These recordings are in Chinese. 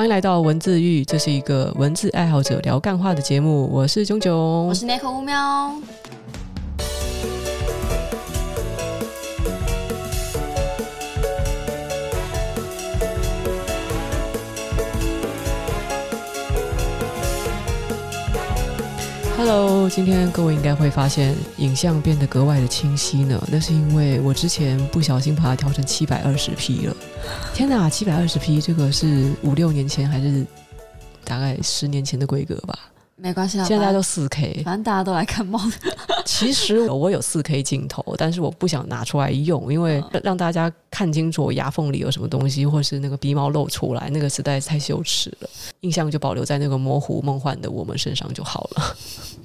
欢迎来到文字狱，这是一个文字爱好者聊干话的节目。我是炯炯，我是 Nick 乌喵。Hello，今天各位应该会发现影像变得格外的清晰呢。那是因为我之前不小心把它调成七百二十 P 了。天哪，七百二十 P 这个是五六年前还是大概十年前的规格吧？没关系啊，现在都四 K，反正大家都来看猫。其实我有四 K 镜头，但是我不想拿出来用，因为让大家看清楚我牙缝里有什么东西，或是那个鼻毛露出来，那个实在是太羞耻了。印象就保留在那个模糊梦幻的我们身上就好了。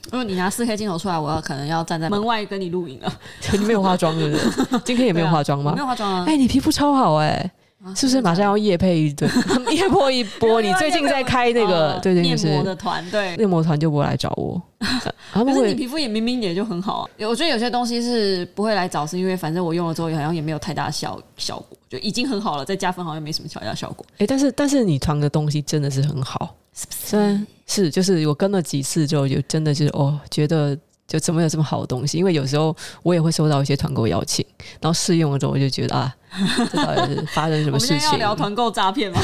如果你拿四 K 镜头出来，我要可能要站在门外跟你录影了。你没有化妆是不是？今天也没有化妆吗？没有化妆啊。哎、欸，你皮肤超好哎、欸。是不是马上要夜配一顿？夜破一波？你最近在开那个对对面膜的团，对面膜团就不会来找我。可是你皮肤也明明也就很好啊。我觉得有些东西是不会来找，是因为反正我用了之后好像也没有太大效效果，就已经很好了。再加分好像没什么太大效果。哎，但是但是你团的东西真的是很好，虽然是就是我跟了几次之后，就真的就是哦，觉得。就怎么有这么好的东西？因为有时候我也会收到一些团购邀请，然后试用了之后，我就觉得啊，这到底是发生什么事情？我们要聊团购诈骗吗？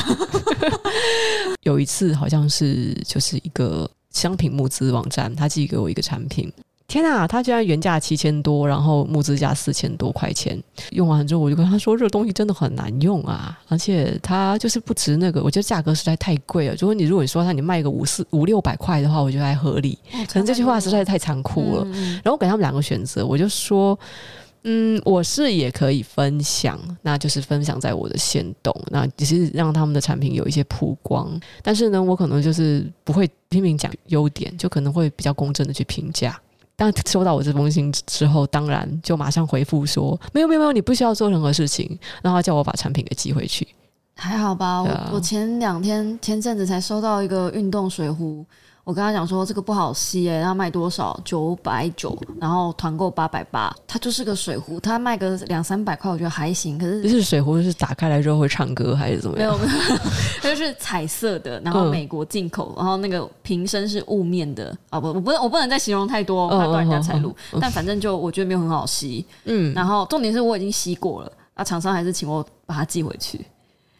有一次好像是就是一个商品募资网站，他寄给我一个产品。天啊，他居然原价七千多，然后募资价四千多块钱。用完之后，我就跟他说：“这个东西真的很难用啊，而且它就是不值那个。我觉得价格实在太贵了。如果你如果你说他你卖个五四五六百块的话，我觉得还合理。可能这句话实在太残酷了。然后我给他们两个选择，我就说：嗯，我是也可以分享，那就是分享在我的线动，那只是让他们的产品有一些曝光。但是呢，我可能就是不会拼命讲优点，就可能会比较公正的去评价。”当收到我这封信之后，当然就马上回复说：“没有没有没有，你不需要做任何事情。”然后叫我把产品给寄回去。还好吧，啊、我我前两天前阵子才收到一个运动水壶。我跟他讲说这个不好吸诶、欸，他卖多少？九百九，然后团购八百八。它就是个水壶，它卖个两三百块，我觉得还行。可是就是水壶是打开来之后会唱歌还是怎么样？没有没有，它 就是彩色的，然后美国进口，嗯、然后那个瓶身是雾面的啊、哦！不，我不能我不能再形容太多，怕断人家财路。嗯、但反正就我觉得没有很好吸。嗯，然后重点是我已经吸过了，啊，厂商还是请我把它寄回去。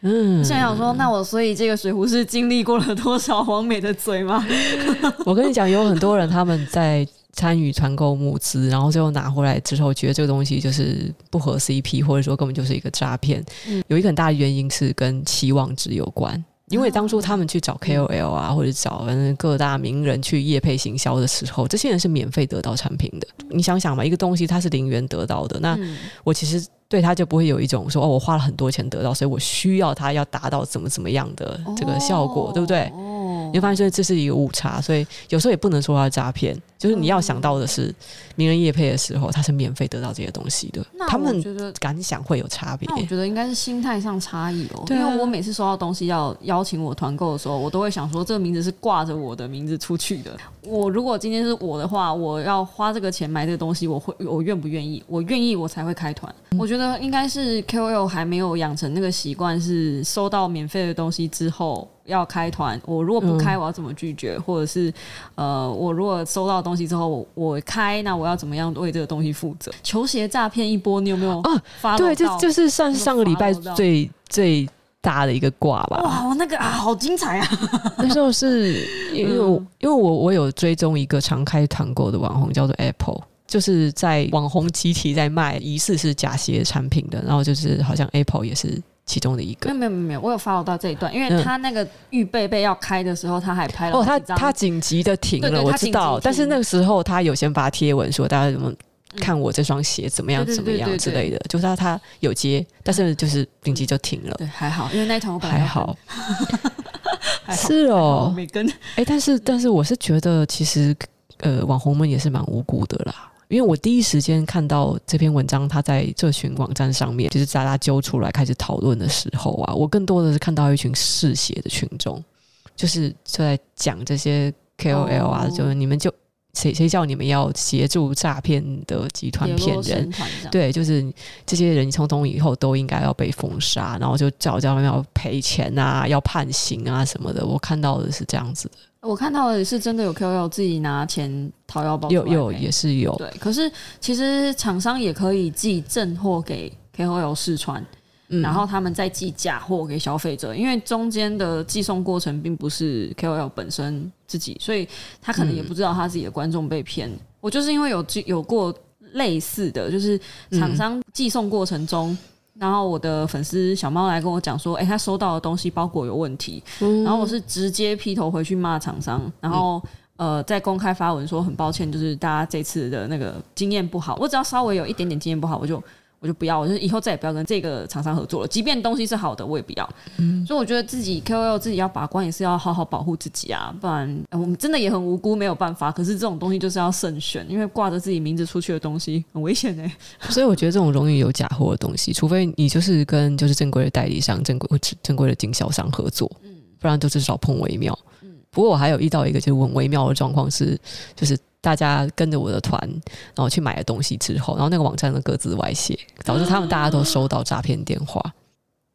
嗯，想想说，那我所以这个水壶是经历过了多少网美的嘴吗？我跟你讲，有很多人他们在参与团购募资，然后最后拿回来之后，觉得这个东西就是不合 CP，或者说根本就是一个诈骗。嗯，有一个很大的原因是跟期望值有关。因为当初他们去找 KOL 啊，或者找各大名人去业配行销的时候，这些人是免费得到产品的。你想想嘛，一个东西它是零元得到的，那我其实对他就不会有一种说哦，我花了很多钱得到，所以我需要他要达到怎么怎么样的这个效果，对不对？你会发现这是一个误差，所以有时候也不能说它诈骗。就是你要想到的是，名人夜配的时候，他是免费得到这些东西的。他们觉得感想会有差别。我觉得应该是心态上差异哦。因为我每次收到东西要邀请我团购的时候，我都会想说，这个名字是挂着我的名字出去的。我如果今天是我的话，我要花这个钱买这个东西，我会我愿不愿意？我愿意，我才会开团。我觉得应该是 KOL 还没有养成那个习惯，是收到免费的东西之后。要开团，我如果不开，我要怎么拒绝？嗯、或者是，呃，我如果收到东西之后，我我开，那我要怎么样为这个东西负责？球鞋诈骗一波，你有没有？啊，对，这就是算是上个礼拜最最大的一个挂吧。哇，那个啊，好精彩啊！那时候是 因为我、嗯、因为我我有追踪一个常开团购的网红，叫做 Apple，就是在网红集体在卖疑似是假鞋产品的，然后就是好像 Apple 也是。其中的一个。没有没有没有，我有 follow 到这一段，因为他那个预备备要开的时候，他还拍了哦，他他紧急的停了，我知道，但是那个时候他有先发贴文说大家怎么看我这双鞋怎么样怎么样之类的，就是他他有接，但是就是紧急就停了，对，还好，因为那一团我本来还好，是哦，没跟，哎，但是但是我是觉得其实呃网红们也是蛮无辜的啦。因为我第一时间看到这篇文章，它在这群网站上面就是大家揪出来开始讨论的时候啊，我更多的是看到一群嗜血的群众，就是就在讲这些 KOL 啊，哦、就是你们就谁谁叫你们要协助诈骗的集团骗人？对，就是这些人从从以后都应该要被封杀，然后就叫叫他们要赔钱啊，要判刑啊什么的。我看到的是这样子的。我看到的是真的有 KOL 自己拿钱掏腰包，有有也是有。对，可是其实厂商也可以寄正货给 KOL 试穿。然后他们再寄假货给消费者，因为中间的寄送过程并不是 KOL 本身自己，所以他可能也不知道他自己的观众被骗。我就是因为有有过类似的就是厂商寄送过程中，然后我的粉丝小猫来跟我讲说，哎，他收到的东西包裹有问题，然后我是直接劈头回去骂厂商，然后呃在公开发文说很抱歉，就是大家这次的那个经验不好，我只要稍微有一点点经验不好，我就。我就不要，我就以后再也不要跟这个厂商合作了。即便东西是好的，我也不要。嗯，所以我觉得自己 KOL 自己要把关，也是要好好保护自己啊，不然我们真的也很无辜，没有办法。可是这种东西就是要慎选，因为挂着自己名字出去的东西很危险哎。所以我觉得这种容易有假货的东西，除非你就是跟就是正规的代理商、正规正规的经销商合作，嗯，不然都至少碰微妙。嗯，不过我还有遇到一个就是很微妙的状况是，就是。大家跟着我的团，然后去买了东西之后，然后那个网站的各自外泄，导致他们大家都收到诈骗电话。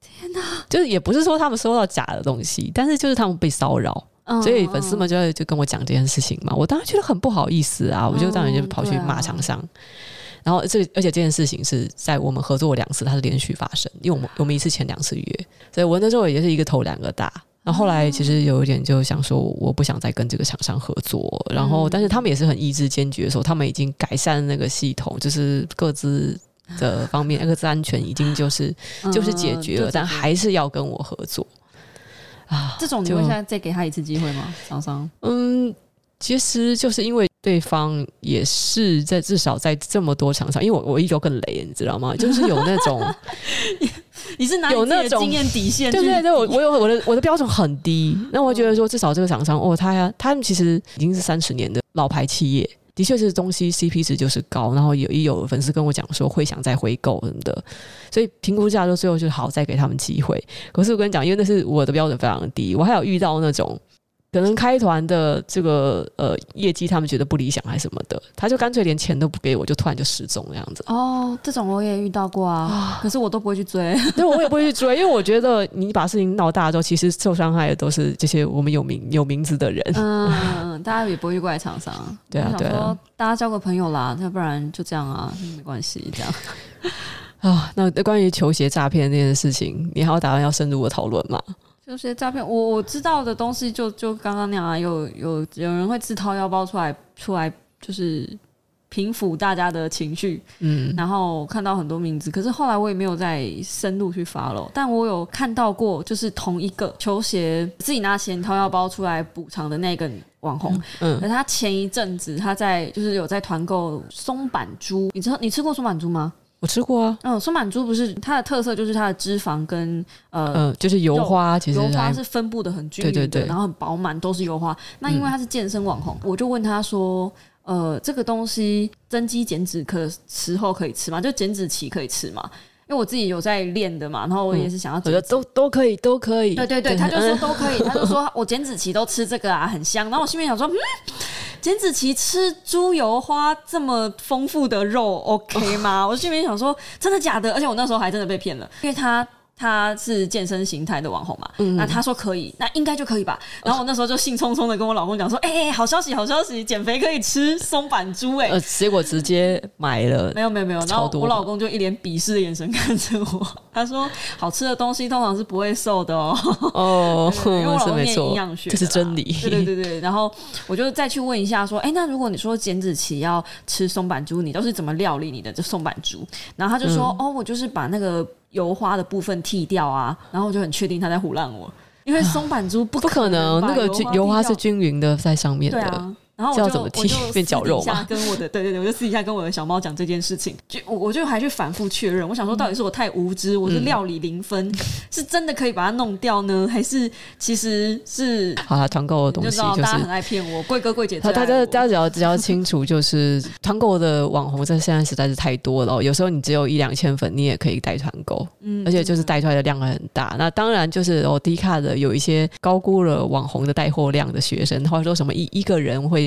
天哪！就是也不是说他们收到假的东西，但是就是他们被骚扰，嗯、所以粉丝们就会就跟我讲这件事情嘛。我当时觉得很不好意思啊，我就当然就跑去骂厂商。嗯啊、然后这而且这件事情是在我们合作两次，它是连续发生，因为我们我们一次签两次约，所以我那时候也是一个头两个大。然后后来其实有一点就想说，我不想再跟这个厂商合作。然后，但是他们也是很意志坚决的说，他们已经改善那个系统，就是各自的方面，各自安全已经就是就是解决了，但还是要跟我合作啊。这种你会现在再给他一次机会吗？厂商？嗯，其实就是因为对方也是在至少在这么多厂商，因为我我一周更雷，你知道吗？就是有那种。你是哪有那种经验底线？对对对，我我有我的我的标准很低。那我觉得说，至少这个厂商哦，他呀，他们其实已经是三十年的老牌企业，的确是东西 CP 值就是高。然后有一有粉丝跟我讲说会想再回购什么的，所以评估价就最后就好，再给他们机会。可是我跟你讲，因为那是我的标准非常低，我还有遇到那种。可能开团的这个呃业绩，他们觉得不理想还是什么的，他就干脆连钱都不给我，就突然就失踪这样子。哦，这种我也遇到过啊，可是我都不会去追，对，我也不会去追，因为我觉得你把事情闹大之后，其实受伤害的都是这些我们有名有名字的人。嗯，大家也不会去怪厂商。对啊，对啊，大家交个朋友啦，要不然就这样啊，没关系，这样。啊，那关于球鞋诈骗这件事情，你还要打算要深入的讨论吗？就是诈骗，我我知道的东西就就刚刚那样啊，有有有人会自掏腰包出来出来，就是平抚大家的情绪，嗯，然后看到很多名字，可是后来我也没有再深入去 follow，但我有看到过，就是同一个球鞋自己拿钱掏腰包出来补偿的那个网红，嗯，可他前一阵子他在就是有在团购松板猪，你知道你吃过松板猪吗？我吃过啊，嗯，松满猪不是它的特色，就是它的脂肪跟呃，呃，就是油花，其实油花是分布的很均匀的，对对对，然后很饱满，都是油花。那因为他是健身网红，嗯、我就问他说，呃，这个东西增肌减脂可时候可以吃吗？就减脂期可以吃吗？因为我自己有在练的嘛，然后我也是想要觉得都都可以，都可以。对对对，他就说都可以，他就说我减脂期都吃这个啊，很香。然后我心里想说，嗯。减脂期吃猪油花这么丰富的肉，OK 吗？我心里面想说，真的假的？而且我那时候还真的被骗了，因为他。他是健身形态的网红嘛？嗯、那他说可以，那应该就可以吧。然后我那时候就兴冲冲的跟我老公讲说：“哎、欸，好消息，好消息，减肥可以吃松板猪哎、欸！”呃，结果直接买了，没有没有没有。然后我老公就一脸鄙视的眼神看着我，他说：“好吃的东西通常是不会瘦的哦。”哦，因为我老公 念营养学，这是真理。对对对对。然后我就再去问一下说：“哎、欸，那如果你说减脂期要吃松板猪，你都是怎么料理你的这松板猪？”然后他就说：“嗯、哦，我就是把那个。”油花的部分剃掉啊，然后我就很确定他在唬烂我，因为松板猪不可能，不可能那个油花是均匀的在上面的。对啊。然后我就怎么剃我就 变绞肉嘛？跟我的对对对，我就私底下跟我的小猫讲这件事情，就我我就还去反复确认。我想说，到底是我太无知，我是料理零分，嗯、是真的可以把它弄掉呢，还是其实是好啊？团购的东西就是大家很爱骗我，贵哥贵姐。大家大家只要只要清楚，就是团购的网红在现在实在是太多了。有时候你只有一两千粉，你也可以带团购，嗯，而且就是带出来的量很大。那当然就是哦，低卡的有一些高估了网红的带货量的学生，或者说什么一一个人会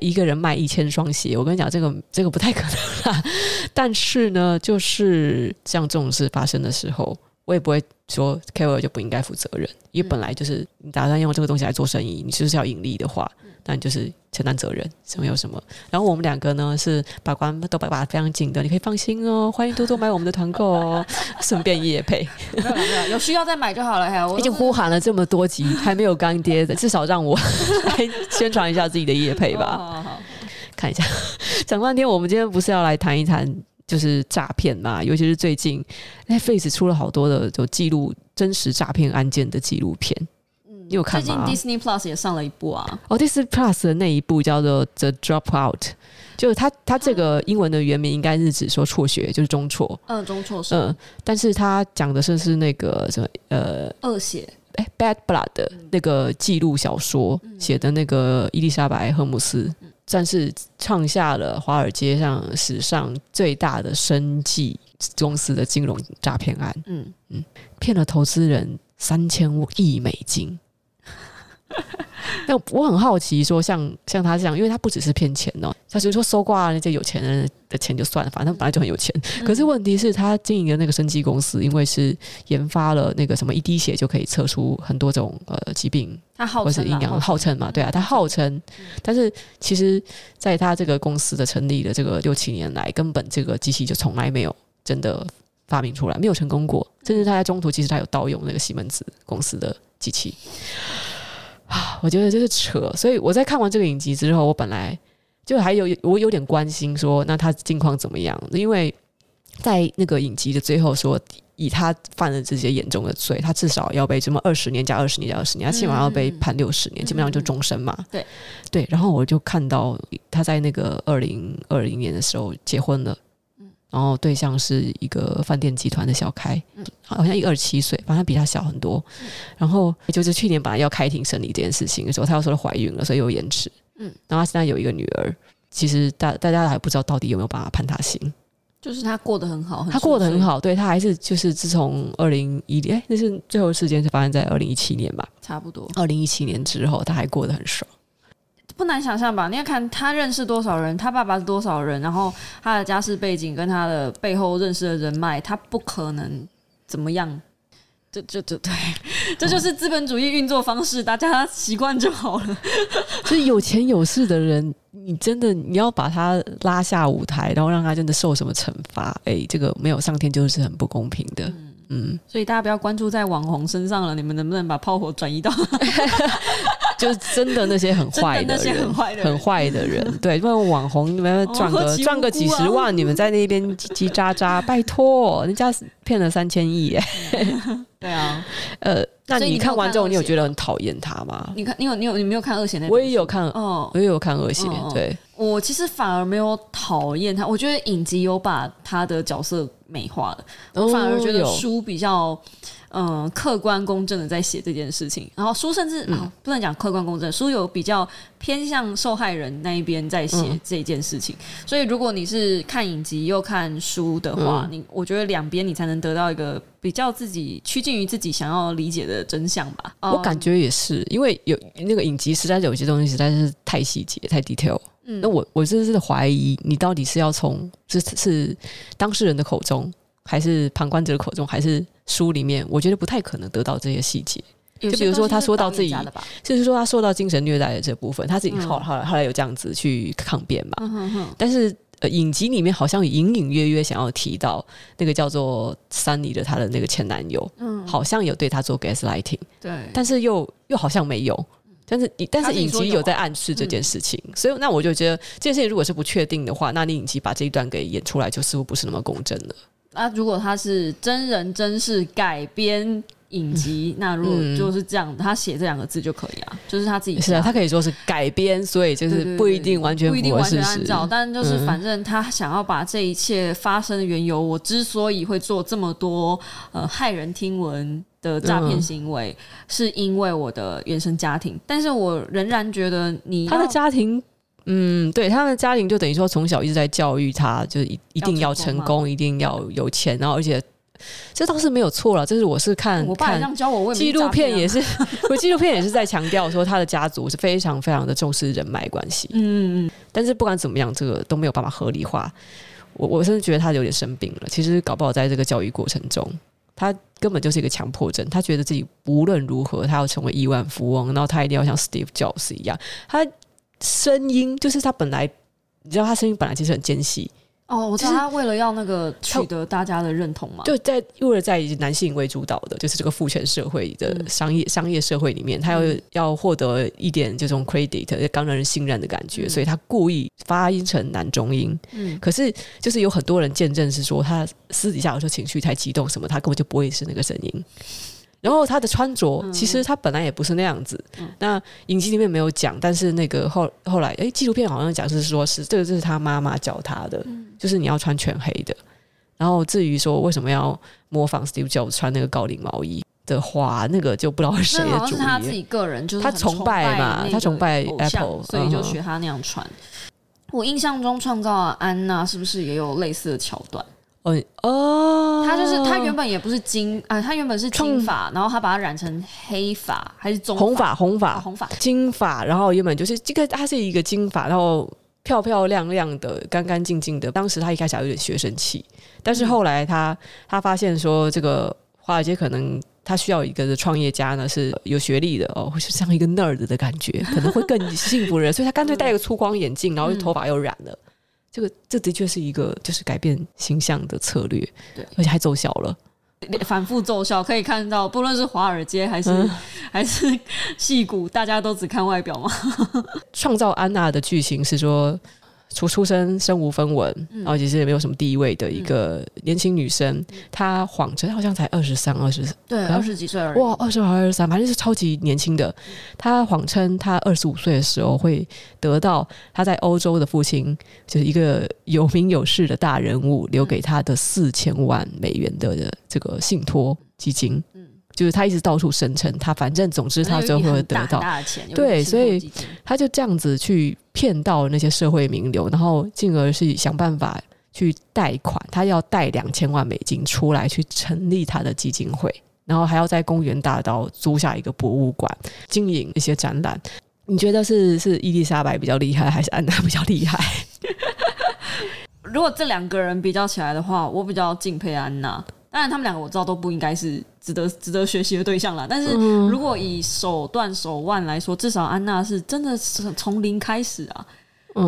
一个人卖一千双鞋。我跟你讲，这个这个不太可能啦。但是呢，就是像这种事发生的时候，我也不会说 KOL 就不应该负责任，因为本来就是你打算用这个东西来做生意，你就是要盈利的话。那你就是承担责任，什么有什么。然后我们两个呢是把关都把把非常紧的，你可以放心哦。欢迎多多买我们的团购哦，顺便也配。有需要再买就好了。还有，已经呼喊了这么多集，还没有干爹的，至少让我 来宣传一下自己的业配吧。好，好，好，看一下，讲半天，我们今天不是要来谈一谈就是诈骗嘛？尤其是最近 Netflix 出了好多的就记录真实诈骗案件的纪录片。你有看吗？最近 Disney Plus 也上了一部啊。哦，Disney Plus 的那一部叫做《The Dropout》，就是它它这个英文的原名应该是指说辍学，就是中辍。嗯，中辍是。嗯，但是它讲的是是那个什么呃恶血哎《Bad Blood》的那个记录小说写、嗯、的那个伊丽莎白·赫姆斯，算是创下了华尔街上史上最大的生计公司的金融诈骗案。嗯嗯，骗了投资人三千亿美金。那我很好奇，说像像他这样，因为他不只是骗钱哦，他只是说搜刮那些有钱人的钱就算了，反正他本来就很有钱。可是问题是，他经营的那个生技公司，因为是研发了那个什么一滴血就可以测出很多种呃疾病，他号或是阴阳号称嘛，对啊，他号称，但是其实在他这个公司的成立的这个六七年来，根本这个机器就从来没有真的发明出来，没有成功过。甚至他在中途其实他有盗用那个西门子公司的机器。啊，我觉得就是扯，所以我在看完这个影集之后，我本来就还有我有点关心说，那他近况怎么样？因为在那个影集的最后说，以他犯了这些严重的罪，他至少要被这么二十年加二十年加二十年，他起码要被判六十年，基本上就终身嘛。对对，然后我就看到他在那个二零二零年的时候结婚了。然后对象是一个饭店集团的小开，好像一个二十七岁，反正比他小很多。然后就是去年本来要开庭审理这件事情的时候，他又说她怀孕了，所以有延迟。嗯，然后他现在有一个女儿，其实大大家还不知道到底有没有办法判他刑。就是他过得很好，他过得很好，对他还是就是自从二零一哎，那是最后事件是发生在二零一七年吧？差不多。二零一七年之后，他还过得很爽。不难想象吧？你要看他认识多少人，他爸爸是多少人，然后他的家世背景跟他的背后认识的人脉，他不可能怎么样。就就就，对，这就是资本主义运作方式，大家习惯就好了。所以有钱有势的人，你真的你要把他拉下舞台，然后让他真的受什么惩罚？哎，这个没有上天就是很不公平的。嗯，嗯，所以大家不要关注在网红身上了，你们能不能把炮火转移到？就是真的那些很坏的人，很坏的人，对，因为网红你们赚个赚个几十万，你们在那边叽叽喳喳，拜托，人家骗了三千亿耶，对啊，呃，那你看完之后，你有觉得很讨厌他吗？你看，你有你有你没有看恶血那？我也有看，哦，我也有看恶血，对，我其实反而没有讨厌他，我觉得影集有把他的角色美化了，我反而觉得书比较。嗯，客观公正的在写这件事情，然后书甚至、嗯哦、不能讲客观公正，书有比较偏向受害人那一边在写这件事情。嗯、所以，如果你是看影集又看书的话，嗯、你我觉得两边你才能得到一个比较自己趋近于自己想要理解的真相吧。我感觉也是，因为有那个影集实在是有些东西实在是太细节、太 detail。嗯，那我我真的是怀疑你到底是要从是是当事人的口中，还是旁观者的口中，还是？书里面？我觉得不太可能得到这些细节，就比如说他说到自己，就是说他受到精神虐待的这部分，他自己后后来后来有这样子去抗辩嘛。嗯、但是呃，影集里面好像隐隐约约想要提到那个叫做 Sunny 的她的那个前男友，嗯，好像有对他做 gaslighting，对，但是又又好像没有，但是但是影集有在暗示这件事情，嗯、所以那我就觉得这件事情如果是不确定的话，那你影集把这一段给演出来，就似乎不是那么公正了。啊，如果他是真人真事改编影集，嗯、那如果就是这样，他写这两个字就可以啊，就是他自己是啊，他可以说是改编，所以就是不一定完全不一定完全按照，但就是反正他想要把这一切发生的缘由，嗯、我之所以会做这么多呃骇人听闻的诈骗行为，嗯、是因为我的原生家庭，但是我仍然觉得你他的家庭。嗯，对，他的家庭就等于说从小一直在教育他，就是一一定要成功，一定要有钱，然后而且这倒是没有错了。这是我是看，我爸这样教我，我纪录片也是，我 纪录片也是在强调说他的家族是非常非常的重视人脉关系。嗯嗯，但是不管怎么样，这个都没有办法合理化。我我甚至觉得他有点生病了。其实搞不好在这个教育过程中，他根本就是一个强迫症。他觉得自己无论如何，他要成为亿万富翁，然后他一定要像 Steve Jobs 一样。他声音就是他本来，你知道他声音本来其实很尖细。哦，我知道他为了要那个取得大家的认同嘛，就在为了在以男性为主导的，就是这个父权社会的商业、嗯、商业社会里面，他要、嗯、要获得一点这种 credit，刚让人信任的感觉，嗯、所以他故意发音成男中音。嗯，可是就是有很多人见证是说，他私底下有时候情绪太激动什么，他根本就不会是那个声音。然后他的穿着，其实他本来也不是那样子。嗯、那影集里面没有讲，但是那个后后来，哎，纪录片好像讲是说是这个，是他妈妈教他的，嗯、就是你要穿全黑的。然后至于说为什么要模仿 Steve Jobs 穿那个高领毛衣的话，那个就不知道是谁的主意。他自己个人就是他崇拜嘛，他崇拜 Apple，所以就学他那样穿。嗯、我印象中创造安娜是不是也有类似的桥段？哦，他就是他原本也不是金啊，他原本是金发，然后他把它染成黑发还是棕红发红发。红发。金发，然后原本就是这个，他是一个金发，然后漂漂亮亮的，干干净净的。当时他一开始还有点学生气，但是后来他他发现说，这个华尔街可能他需要一个创业家呢是有学历的哦，会是像一个 nerd 的感觉，可能会更幸福人，所以他干脆戴个粗光眼镜，然后头发又染了。这个这的确是一个就是改变形象的策略，对，而且还奏效了，反复奏效，可以看到，不论是华尔街还是、嗯、还是戏骨，大家都只看外表吗。创造安娜的剧情是说。出出生身无分文，然后其实也没有什么地位的一个年轻女生，她谎称好像才二十三、二十，对，二十几岁而已。哇，二十二、二十三，反正是超级年轻的。她谎称她二十五岁的时候会得到她在欧洲的父亲，就是一个有名有势的大人物留给她的四千万美元的这个信托基金。就是他一直到处声称他，反正总之他最后会得到大钱，对，所以他就这样子去骗到那些社会名流，然后进而是想办法去贷款，他要贷两千万美金出来去成立他的基金会，然后还要在公园大道租下一个博物馆，经营一些展览。你觉得是是伊丽莎白比较厉害，还是安娜比较厉害？如果这两个人比较起来的话，我比较敬佩安娜。当然，他们两个我知道都不应该是值得值得学习的对象啦。但是如果以手段手腕来说，至少安娜是真的是从零开始啊。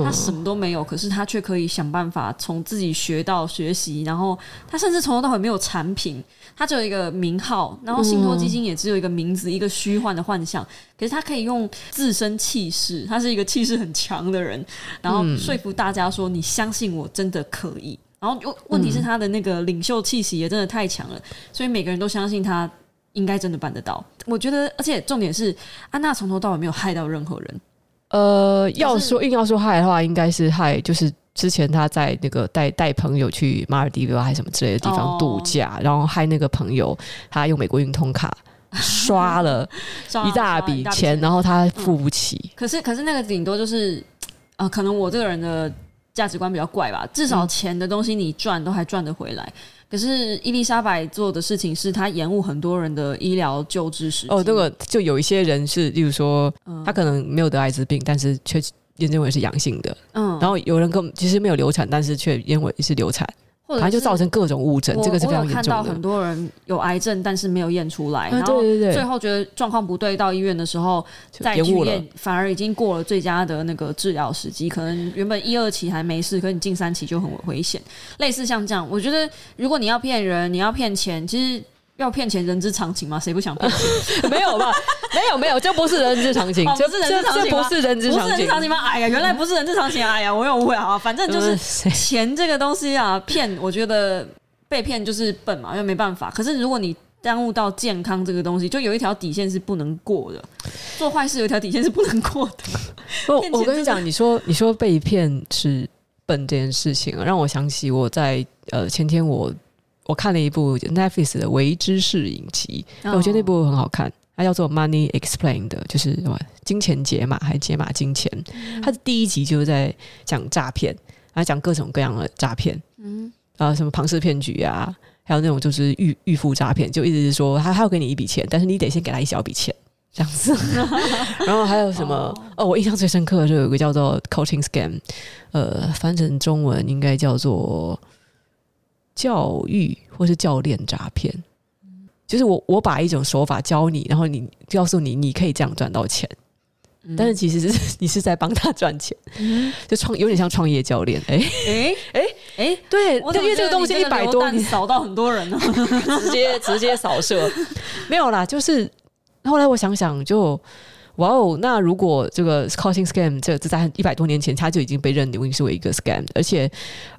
她什么都没有，可是她却可以想办法从自己学到学习，然后她甚至从头到尾没有产品，她只有一个名号，然后信托基金也只有一个名字，一个虚幻的幻想。可是她可以用自身气势，她是一个气势很强的人，然后说服大家说：“你相信我，真的可以。”然后问题是他的那个领袖气息也真的太强了，所以每个人都相信他应该真的办得到。我觉得，而且重点是安娜从头到尾没有害到任何人。呃，要说硬要说害的话，应该是害，就是之前他在那个带带朋友去马尔地夫还是什么之类的地方度假，哦、然后害那个朋友他用美国运通卡刷了 一大笔钱，钱然后他付不起。嗯、可是可是那个顶多就是啊、呃，可能我这个人的。价值观比较怪吧，至少钱的东西你赚都还赚得回来。嗯、可是伊丽莎白做的事情是，她延误很多人的医疗救治时间。哦，这个就有一些人是，例如说，他可能没有得艾滋病，但是却验证为是阳性的。嗯，然后有人根本其实没有流产，但是却验为是流产。它就造成各种误诊，这个是非常严重的。我有看到很多人有癌症，但是没有验出来，然后最后觉得状况不对，到医院的时候再去验，反而已经过了最佳的那个治疗时机。可能原本一二期还没事，可是你进三期就很危险。类似像这样，我觉得如果你要骗人，你要骗钱，其实。要骗钱，人之常情吗？谁不想骗钱？没有吧？没有没有，这不是人之常情，这不是人之常情，不是人之常情吗？哎呀，原来不是人之常情！哎呀，我有误会啊！反正就是 钱这个东西啊，骗，我觉得被骗就是笨嘛，因为没办法。可是如果你耽误到健康这个东西，就有一条底线是不能过的。做坏事有一条底线是不能过的。我我跟你讲，你说你说被骗是笨这件事情，让我想起我在呃前天我。我看了一部 Netflix 的微知识影集，我觉得那部很好看，它叫做《Money Explained》，就是什么金钱解码还是解码金钱？它的第一集就是在讲诈骗，然后讲各种各样的诈骗，嗯，啊，什么庞氏骗局啊，还有那种就是预预付诈骗，就一直是说他他要给你一笔钱，但是你得先给他一小笔钱这样子。然后还有什么？哦，哦，我印象最深刻的就有一个叫做 coaching scam，呃，翻成中文应该叫做教育或是教练诈骗。就是我我把一种手法教你，然后你告诉你你可以这样赚到钱。但是其实是 你是在帮他赚钱，嗯、就创有点像创业教练，哎。哎哎哎，对，因为这个东西一百多，你扫到很多人了，直接直接扫射，没有啦。就是后来我想想就，就哇哦，那如果这个 coaching scam 这这在一百多年前他就已经被认定是为一个 scam，而且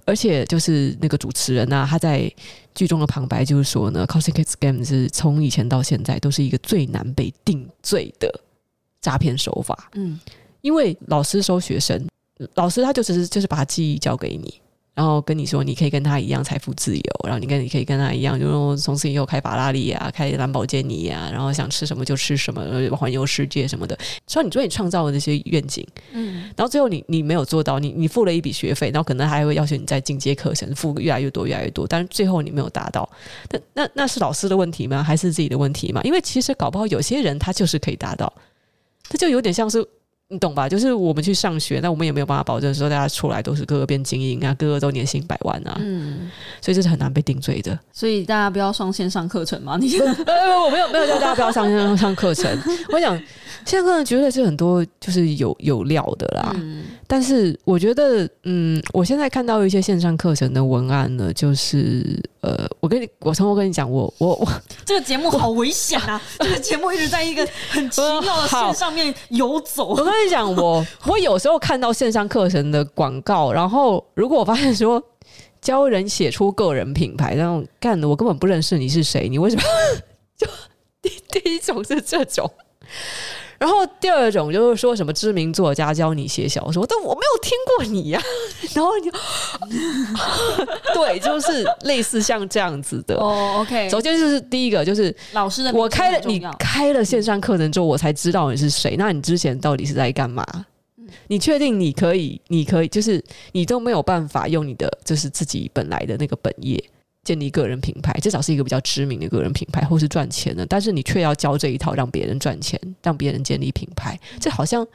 而且就是那个主持人呢、啊，他在剧中的旁白就是说呢，coaching scam 是从以前到现在都是一个最难被定罪的。诈骗手法，嗯，因为老师收学生，老师他就只是就是把记忆交给你，然后跟你说你可以跟他一样财富自由，然后你跟你可以跟他一样，就从此以后开法拉利啊，开兰博基尼啊，然后想吃什么就吃什么，环游世界什么的，所以你说你创造了那些愿景，嗯，然后最后你你没有做到，你你付了一笔学费，然后可能还会要求你再进阶课程，付越来越多越来越多，但是最后你没有达到，那那那是老师的问题吗？还是自己的问题吗？因为其实搞不好有些人他就是可以达到。这就有点像是你懂吧？就是我们去上学，那我们也没有办法保证说大家出来都是个个变精英啊，个个都年薪百万啊。嗯，所以这是很难被定罪的。所以大家不要上线上课程嘛？你 呃，我没有没有叫大家不要上线上上课程。我想。现在课程绝对是很多就是有有料的啦，嗯、但是我觉得，嗯，我现在看到一些线上课程的文案呢，就是呃，我跟你，我从头跟你讲，我我我 这个节目好危险啊！这个节目一直在一个很奇妙的线上面游走。我跟你讲，我我有时候看到线上课程的广告，然后如果我发现说教人写出个人品牌，然后干的我根本不认识你是谁，你为什么就第 第一种是这种。然后第二种就是说什么知名作家教你写小说，但我没有听过你呀、啊。然后你就 对，就是类似像这样子的。哦、oh,，OK。首先就是第一个就是老师的，我开了你开了线上课程之后，我才知道你是谁。那你之前到底是在干嘛？你确定你可以？你可以就是你都没有办法用你的就是自己本来的那个本业。建立个人品牌，至少是一个比较知名的个人品牌，或是赚钱的，但是你却要教这一套，让别人赚钱，让别人建立品牌，这好像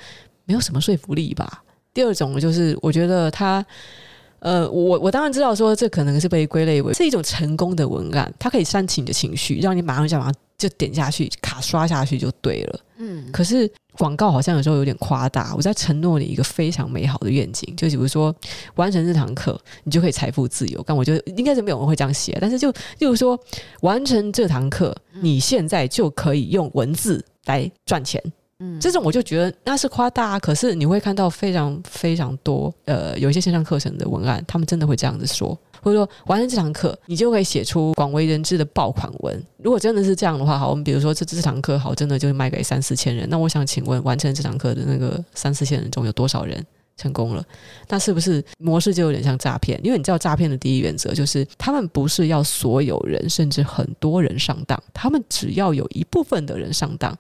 没有什么说服力吧？第二种就是，我觉得他，呃，我我当然知道说，这可能是被归类为是一种成功的文案，它可以煽起你的情绪，让你马上就马上就点下去，卡刷下去就对了。嗯，可是。广告好像有时候有点夸大，我在承诺你一个非常美好的愿景，就比如说完成这堂课，你就可以财富自由。但我觉得应该是没有人会这样写，但是就就是说完成这堂课，你现在就可以用文字来赚钱。嗯，这种我就觉得那是夸大，可是你会看到非常非常多呃，有一些线上课程的文案，他们真的会这样子说。或者说完成这堂课，你就可以写出广为人知的爆款文。如果真的是这样的话，好，我们比如说这这堂课好，真的就卖给三四千人。那我想请问，完成这堂课的那个三四千人中有多少人成功了？那是不是模式就有点像诈骗？因为你知道诈骗的第一原则就是，他们不是要所有人，甚至很多人上当，他们只要有一部分的人上当。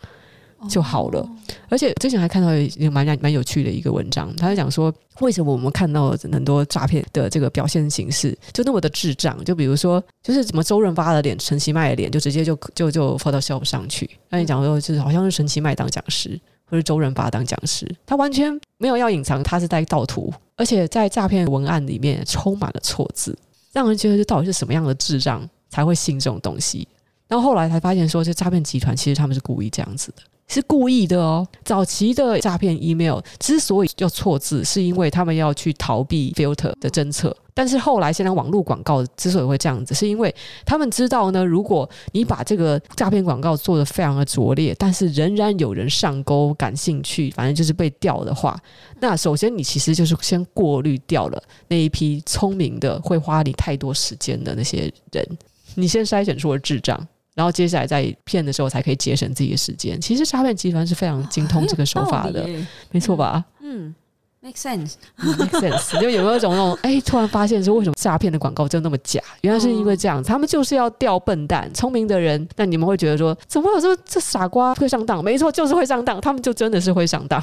就好了，而且之前还看到一个蛮蛮有趣的一个文章，他在讲说，为什么我们看到很多诈骗的这个表现形式就那么的智障？就比如说，就是怎么周润发的脸、陈其迈的脸，就直接就就就 Photoshop 上去。那你讲说，就是好像是陈其迈当讲师，或者周润发当讲师，他完全没有要隐藏，他是在盗图，而且在诈骗文案里面充满了错字，让人觉得这到底是什么样的智障才会信这种东西？然后后来才发现说，这诈骗集团其实他们是故意这样子的。是故意的哦。早期的诈骗 email 之所以要错字，是因为他们要去逃避 filter 的侦测。但是后来，现在网络广告之所以会这样子，是因为他们知道呢，如果你把这个诈骗广告做得非常的拙劣，但是仍然有人上钩、感兴趣，反正就是被钓的话，那首先你其实就是先过滤掉了那一批聪明的、会花你太多时间的那些人，你先筛选出了智障。然后接下来在骗的时候才可以节省自己的时间。其实诈骗集团是非常精通这个手法的，没错吧？嗯，make sense，make sense。就有没有一种那种，哎，突然发现说，为什么诈骗的广告就那么假？原来是因为这样，他们就是要钓笨蛋，聪明的人。那你们会觉得说，怎么有这么这傻瓜会上当？没错，就是会上当，他们就真的是会上当。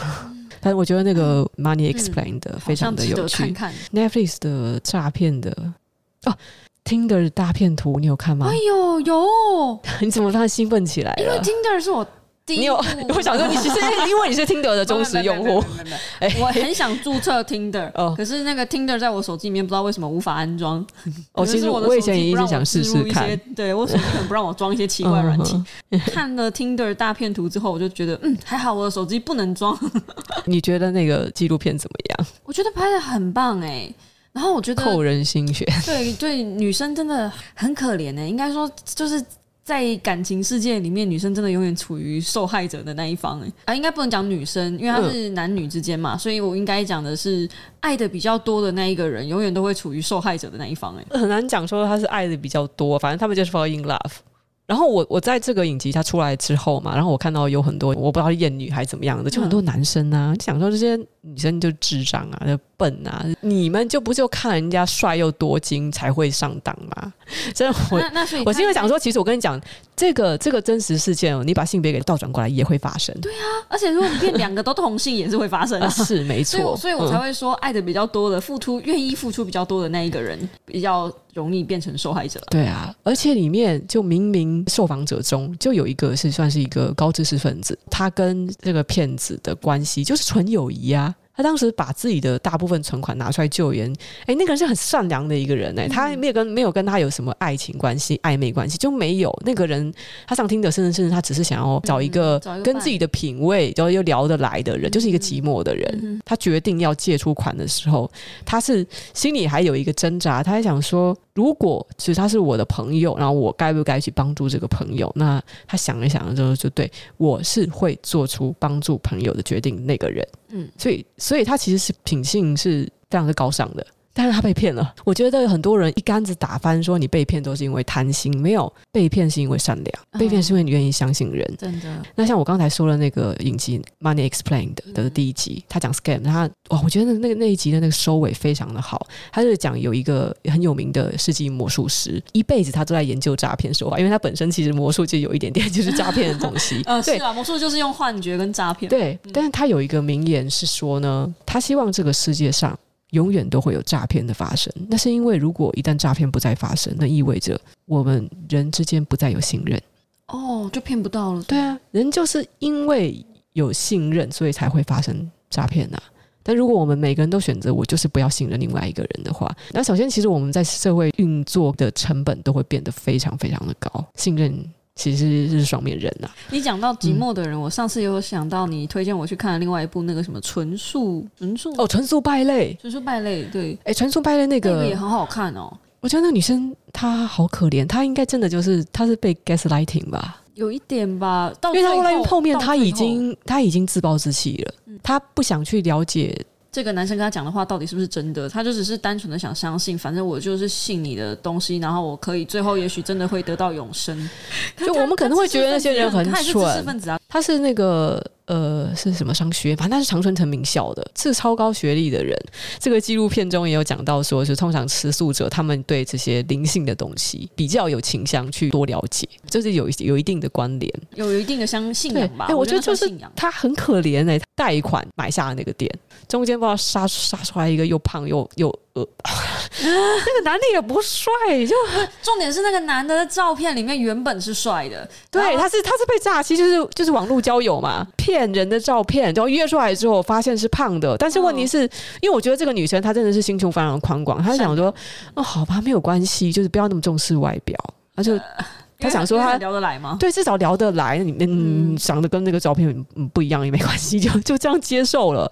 但是我觉得那个 Money Explained 的非常的有趣，Netflix 的诈骗的哦。Tinder 大片图，你有看吗？哎呦，有！你怎么突然兴奋起来？因为 Tinder 是我。你有？我想说，你其实因为你是 Tinder 的忠实用户，我很想注册 Tinder，可是那个 Tinder 在我手机里面不知道为什么无法安装。哦，其实我以前也一直想试试看，对我手机可能不让我装一些奇怪软体。看了 Tinder 大片图之后，我就觉得，嗯，还好我的手机不能装。你觉得那个纪录片怎么样？我觉得拍的很棒哎，然后我觉得扣人心弦。对对，女生真的很可怜哎，应该说就是。在感情世界里面，女生真的永远处于受害者的那一方。哎，啊，应该不能讲女生，因为她是男女之间嘛，所以我应该讲的是爱的比较多的那一个人，永远都会处于受害者的那一方。哎，很难讲说他是爱的比较多，反正他们就是 fall in love。然后我我在这个影集它出来之后嘛，然后我看到有很多我不知道厌女还怎么样的，就很多男生啊，就想说这些女生就智障啊，就笨啊，你们就不就看人家帅又多金才会上当吗？真的，我我是因为想说，其实我跟你讲，这个这个真实事件哦，你把性别给倒转过来也会发生。对啊，而且如果你变两个都同性也是会发生的，是没错。所以，所以我才会说，爱的比较多的，付出愿意付出比较多的那一个人比较。容易变成受害者。对啊，而且里面就明明受访者中就有一个是算是一个高知识分子，他跟这个骗子的关系就是纯友谊啊。他当时把自己的大部分存款拿出来救援，哎，那个人是很善良的一个人哎，他没有跟没有跟他有什么爱情关系、暧昧关系，就没有。那个人他上听的，甚至甚至他只是想要找一个跟自己的品味然后又聊得来的人，就是一个寂寞的人。他决定要借出款的时候，他是心里还有一个挣扎，他还想说，如果其实他是我的朋友，然后我该不该去帮助这个朋友？那他想一想之后，就对，我是会做出帮助朋友的决定那个人。嗯，所以，所以他其实是品性是非常的高尚的。但是他被骗了，我觉得很多人一竿子打翻，说你被骗都是因为贪心，没有被骗是因为善良，被骗是因为你愿意相信人。嗯、真的。那像我刚才说的那个影集《Money Explained》的第一集，他讲 scam，他哇，我觉得那个那一集的那个收尾非常的好。他就是讲有一个很有名的世纪魔术师，一辈子他都在研究诈骗手法，因为他本身其实魔术就有一点点就是诈骗的东西。呃，对是啊，魔术就是用幻觉跟诈骗。对，但是他有一个名言是说呢，他希望这个世界上。永远都会有诈骗的发生，那是因为如果一旦诈骗不再发生，那意味着我们人之间不再有信任。哦，就骗不到了。对啊，人就是因为有信任，所以才会发生诈骗呐。但如果我们每个人都选择我就是不要信任另外一个人的话，那首先其实我们在社会运作的成本都会变得非常非常的高，信任。其实是双面人呐、啊。你讲到寂寞的人，嗯、我上次有想到你推荐我去看另外一部那个什么纯素纯素哦，纯素败类，纯素败类，对，哎，纯素败类那个，那个也很好看哦。我觉得那女生她好可怜，她应该真的就是她是被 gaslighting 吧，有一点吧。因为她后来后面她已经她已经自暴自弃了，她不想去了解。这个男生跟他讲的话到底是不是真的？他就只是单纯的想相信，反正我就是信你的东西，然后我可以最后也许真的会得到永生。就我们可能会觉得那些人很蠢，他是知识分子啊，他是那个。呃，是什么商学院？反正他是常春藤名校的，是超高学历的人。这个纪录片中也有讲到说，说是通常吃素者，他们对这些灵性的东西比较有倾向去多了解，就是有有一定的关联，有一定的相信仰吧。哎，我觉得就是他很可怜哎、欸，贷款买下了那个店，中间不知道杀杀出来一个又胖又又呃，那个男的也不帅，就 重点是那个男的的照片里面原本是帅的，对，他是他是被诈欺，就是就是网络交友嘛。骗人的照片，然后约出来之后发现是胖的，但是问题是，因为我觉得这个女生她真的是心胸非常的宽广，她想说，哦，好吧，没有关系，就是不要那么重视外表，她就她想说他聊得来吗？对，至少聊得来，你嗯长得跟那个照片不一样也没关系，就 就这样接受了。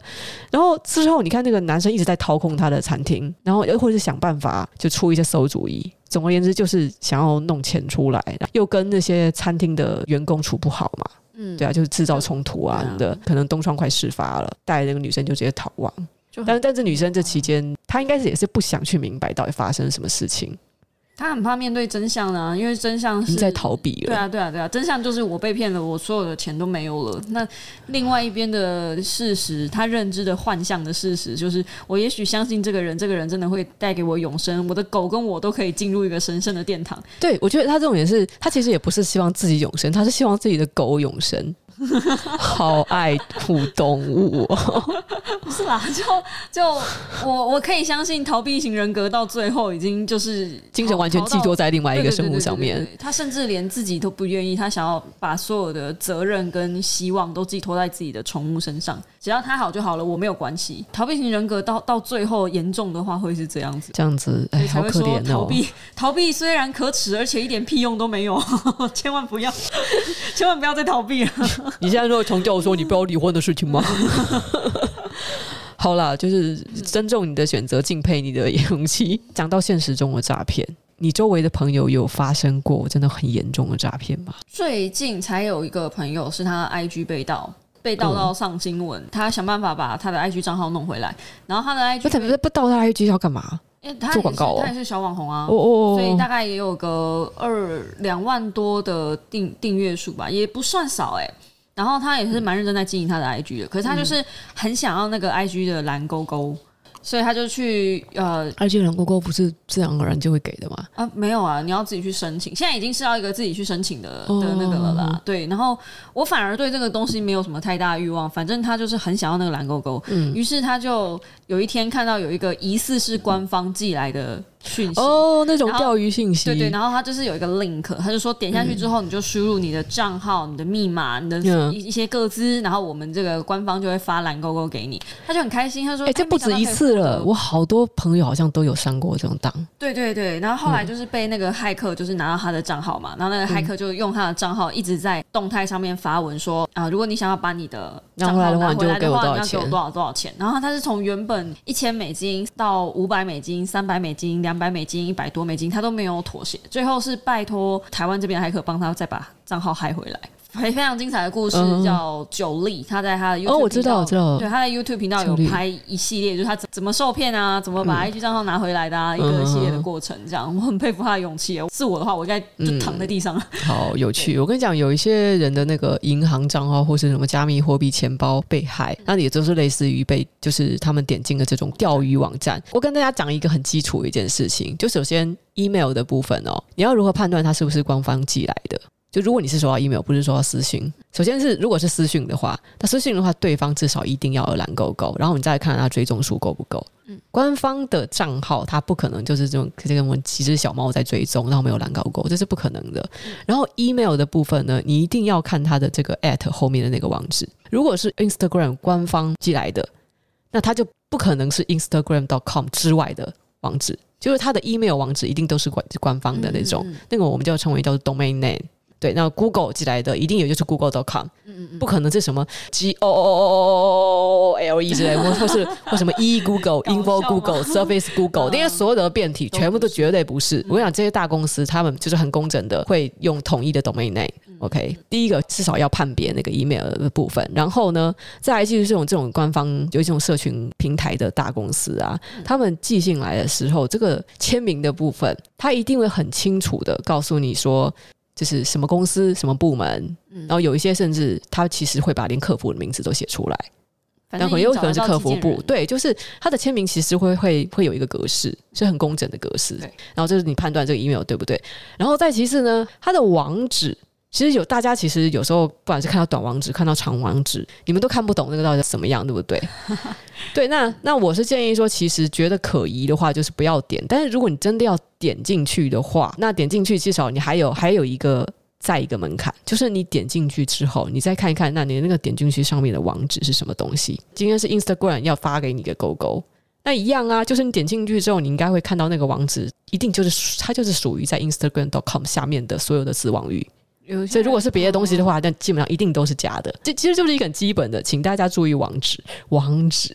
然后之后你看那个男生一直在掏空他的餐厅，然后又或者是想办法就出一些馊主意，总而言之就是想要弄钱出来，又跟那些餐厅的员工处不好嘛。嗯，对啊，就是制造冲突啊什么的，可能东窗快事发了，带那个女生就直接逃亡。但是，但是女生这期间，她应该是也是不想去明白到底发生什么事情。他很怕面对真相呢，因为真相是在逃避了。对啊，对啊，对啊，真相就是我被骗了，我所有的钱都没有了。那另外一边的事实，他认知的幻象的事实，就是我也许相信这个人，这个人真的会带给我永生，我的狗跟我都可以进入一个神圣的殿堂。对，我觉得他这种也是，他其实也不是希望自己永生，他是希望自己的狗永生。好爱护动物，不是啦，就就我我可以相信逃避型人格到最后已经就是精神完全寄托在另外一个生物上面，他甚至连自己都不愿意，他想要把所有的责任跟希望都寄托在自己的宠物身上，只要他好就好了，我没有关系。逃避型人格到到最后严重的话会是这样子，这样子，哎，好可怜哦。逃避逃避虽然可耻，而且一点屁用都没有，千万不要，千万不要再逃避了。你现在说强调说你不要离婚的事情吗？好啦，就是尊重你的选择，敬佩你的勇气。讲到现实中的诈骗，你周围的朋友有发生过真的很严重的诈骗吗？最近才有一个朋友是他的 IG 被盗，被盗到上新闻，嗯、他想办法把他的 IG 账号弄回来，然后他的 IG 不是不盗他 IG 要干嘛？因为他做广告、哦，他也是小网红啊，哦哦哦，所以大概也有个二两万多的订订阅数吧，也不算少哎、欸。然后他也是蛮认真在经营他的 IG 的，可是他就是很想要那个 IG 的蓝勾勾。所以他就去呃，而且蓝勾勾不是自然而然就会给的吗？啊，没有啊，你要自己去申请。现在已经是要一个自己去申请的的那个了啦。哦、对，然后我反而对这个东西没有什么太大欲望，反正他就是很想要那个蓝勾勾。嗯，于是他就有一天看到有一个疑似是官方寄来的讯息哦，那种钓鱼信息。对对，然后他就是有一个 link，他就说点下去之后，你就输入你的账号、你的密码、你的一一些个资，然后我们这个官方就会发蓝勾勾给你。他就很开心，他说：“哎，这不止一次了。”我好多朋友好像都有上过这种当，对对对，然后后来就是被那个骇客就是拿到他的账号嘛，然后那个骇客就用他的账号一直在动态上面发文说啊，如果你想要把你的账号拿回来的话，你要给我多少多少钱？然后他是从原本一千美金到五百美金、三百美金、两两百美金、一百多美金，他都没有妥协，最后是拜托台湾这边的骇客帮他再把账号嗨回来。非非常精彩的故事，叫九力，他在他的 YouTube 哦，我知道，我知道，对，他在 YouTube 频道有拍一系列，就是他怎么受骗啊，怎么把 IG 账号拿回来的啊，一个系列的过程，这样我很佩服他的勇气。是我的话，我应该就躺在地上了。好有趣，我跟你讲，有一些人的那个银行账号或是什么加密货币钱包被害，那也就是类似于被，就是他们点进了这种钓鱼网站。我跟大家讲一个很基础的一件事情，就首先 email 的部分哦，你要如何判断它是不是官方寄来的？就如果你是收到 email，不是收到私讯，首先是如果是私讯的话，那私讯的话，对方至少一定要有蓝勾勾，然后你再看他追踪数够不够。嗯，官方的账号他不可能就是这种，这个我们几只小猫在追踪，然后没有蓝勾勾，这是不可能的。然后 email 的部分呢，你一定要看他的这个 at 后面的那个网址，如果是 Instagram 官方寄来的，那他就不可能是 Instagram.com 之外的网址，就是他的 email 网址一定都是官官方的那种，嗯嗯嗯那个我们就称为叫做 domain name。对，那 Google 寄来的一定也就是 Google.com，嗯嗯不可能是什么 G O O O L E 之类，或 或是或什么 E Google、Info Google、Surface Google，那些所有的变体全部都绝对不是。我跟你讲，这些大公司他们就是很工整的，会用统一的 domain name。OK，第一个至少要判别那个 email 的部分，然后呢，再来就是这种这种官方有一种社群平台的大公司啊，他们寄信来的时候，这个签名的部分，他一定会很清楚的告诉你说。就是什么公司、什么部门，然后有一些甚至他其实会把连客服的名字都写出来，但很有可能是客服部。对，就是他的签名其实会会会有一个格式，是很工整的格式。然后就是你判断这个 email 对不对？然后再其次呢，他的网址。其实有大家其实有时候不管是看到短网址，看到长网址，你们都看不懂那个到底是怎么样，对不对？对，那那我是建议说，其实觉得可疑的话，就是不要点。但是如果你真的要点进去的话，那点进去至少你还有还有一个再一个门槛，就是你点进去之后，你再看一看，那你那个点进去上面的网址是什么东西？今天是 Instagram 要发给你个勾勾，那一样啊，就是你点进去之后，你应该会看到那个网址，一定就是它就是属于在 Instagram.com 下面的所有的子网域。所以，如果是别的东西的话，那基本上一定都是假的。这其实就是一个很基本的，请大家注意网址。网址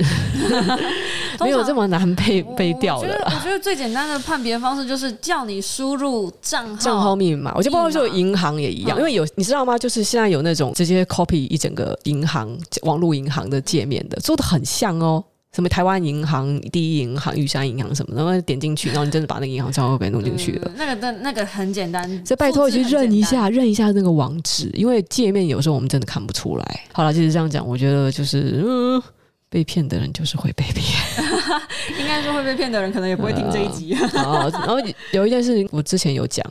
没有这么难被被调的我。我觉得最简单的判别方式就是叫你输入账号账号密码。我就包括说银行也一样，因为有你知道吗？就是现在有那种直接 copy 一整个银行网络银行的界面的，做的很像哦。什么台湾银行、第一银行、玉山银行什么的，然后点进去，然后你真的把那个银行账号给弄进去了。那个那那个很简单，所以拜托你去认一下，认一下那个网址，因为界面有时候我们真的看不出来。好了，就是这样讲，我觉得就是嗯，被骗的人就是会被骗。应该说会被骗的人可能也不会听这一集。啊、然后有一件事情我之前有讲，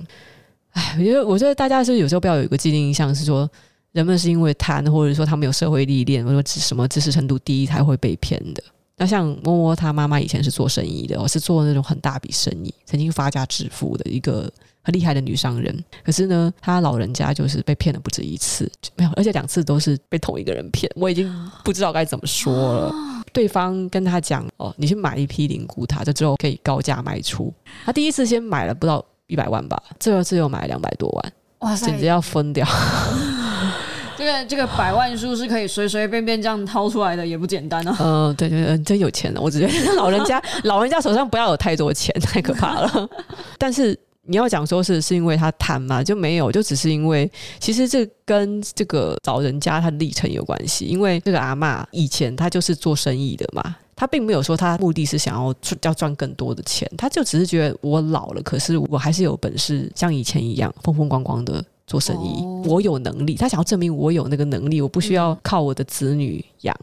哎，我觉得我觉得大家是有时候不要有一个既定印象，是说。人们是因为贪，或者说他们有社会历练，或者说什么知识程度低才会被骗的。那像摸摸他妈妈以前是做生意的，我是做那种很大笔生意，曾经发家致富的一个很厉害的女商人。可是呢，她老人家就是被骗了不止一次，没有，而且两次都是被同一个人骗。我已经不知道该怎么说了。对方跟他讲：“哦，你去买一批灵骨塔，这之后可以高价卖出。”他第一次先买了不到一百万吧，第二次又买了两百多万，哇塞，简直要疯掉。这个这个百万书是可以随随便便这样掏出来的，也不简单啊。嗯、呃，对对对，真有钱了。我只觉得老人家 老人家手上不要有太多钱，太可怕了。但是你要讲说是是因为他贪嘛，就没有，就只是因为其实这跟这个老人家他的历程有关系。因为这个阿嬷以前他就是做生意的嘛，他并没有说他目的是想要要赚更多的钱，他就只是觉得我老了，可是我还是有本事像以前一样风风光光的。做生意，我有能力。他想要证明我有那个能力，我不需要靠我的子女养。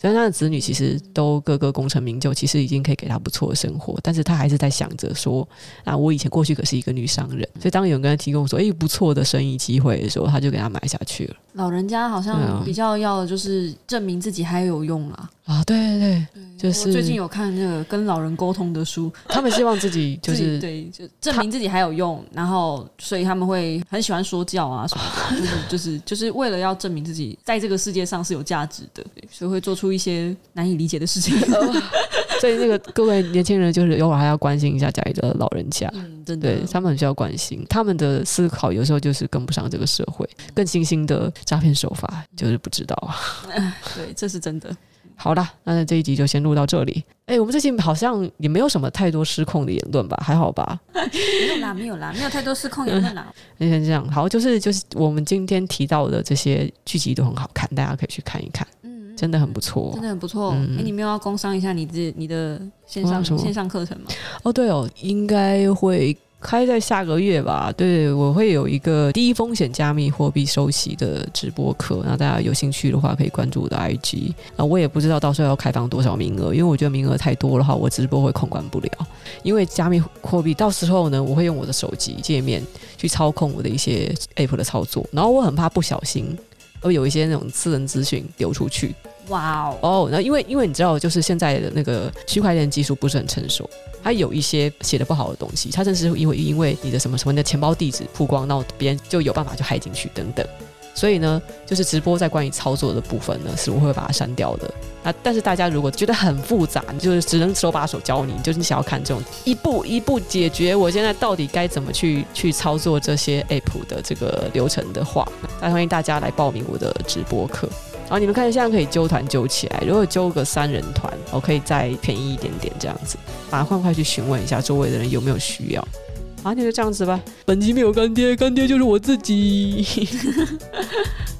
虽然他的子女其实都个个功成名就，其实已经可以给他不错的生活，但是他还是在想着说：啊，我以前过去可是一个女商人。所以当有人跟他提供说，哎，不错的生意机会的时候，他就给他买下去了。老人家好像比较要就是证明自己还有用啊。啊，对对对，就是最近有看那个跟老人沟通的书，他们希望自己就是 对，就证明自己还有用，然后所以他们会很喜欢说教啊什么的，就是就是就是为了要证明自己在这个世界上是有价值的，所以会做出一些难以理解的事情。所以那个各位年轻人，就是偶尔还要关心一下家里的老人家，嗯，真的，对他们很需要关心，他们的思考有时候就是跟不上这个社会，更新兴的诈骗手法就是不知道啊。对，这是真的。好啦，那这一集就先录到这里。哎、欸，我们最近好像也没有什么太多失控的言论吧？还好吧？没有啦，没有啦，没有太多失控言论啦。那、嗯、先这样，好，就是就是我们今天提到的这些剧集都很好看，大家可以去看一看。嗯，真的很不错，真的很不错。哎、嗯欸，你没有要工商一下你自你的线上线上课程吗？哦，对哦，应该会。开在下个月吧，对，我会有一个低风险加密货币收息的直播课，那大家有兴趣的话可以关注我的 IG。那我也不知道到时候要开放多少名额，因为我觉得名额太多的话，我直播会控管不了。因为加密货币到时候呢，我会用我的手机界面去操控我的一些 App 的操作，然后我很怕不小心会有一些那种私人资讯流出去。哇哦！哦，那因为因为你知道，就是现在的那个区块链技术不是很成熟，它有一些写的不好的东西，它甚至因为因为你的什么什么的钱包地址曝光，那别人就有办法就害进去等等。所以呢，就是直播在关于操作的部分呢，是我会把它删掉的。那但是大家如果觉得很复杂，就是只能手把手教你，就是你想要看这种一步一步解决，我现在到底该怎么去去操作这些 App 的这个流程的话，那欢迎大家来报名我的直播课。然后你们看，现在可以揪团揪起来。如果揪个三人团，我可以再便宜一点点这样子。把它快快去询问一下周围的人有没有需要。啊，那就这样子吧。本集没有干爹，干爹就是我自己。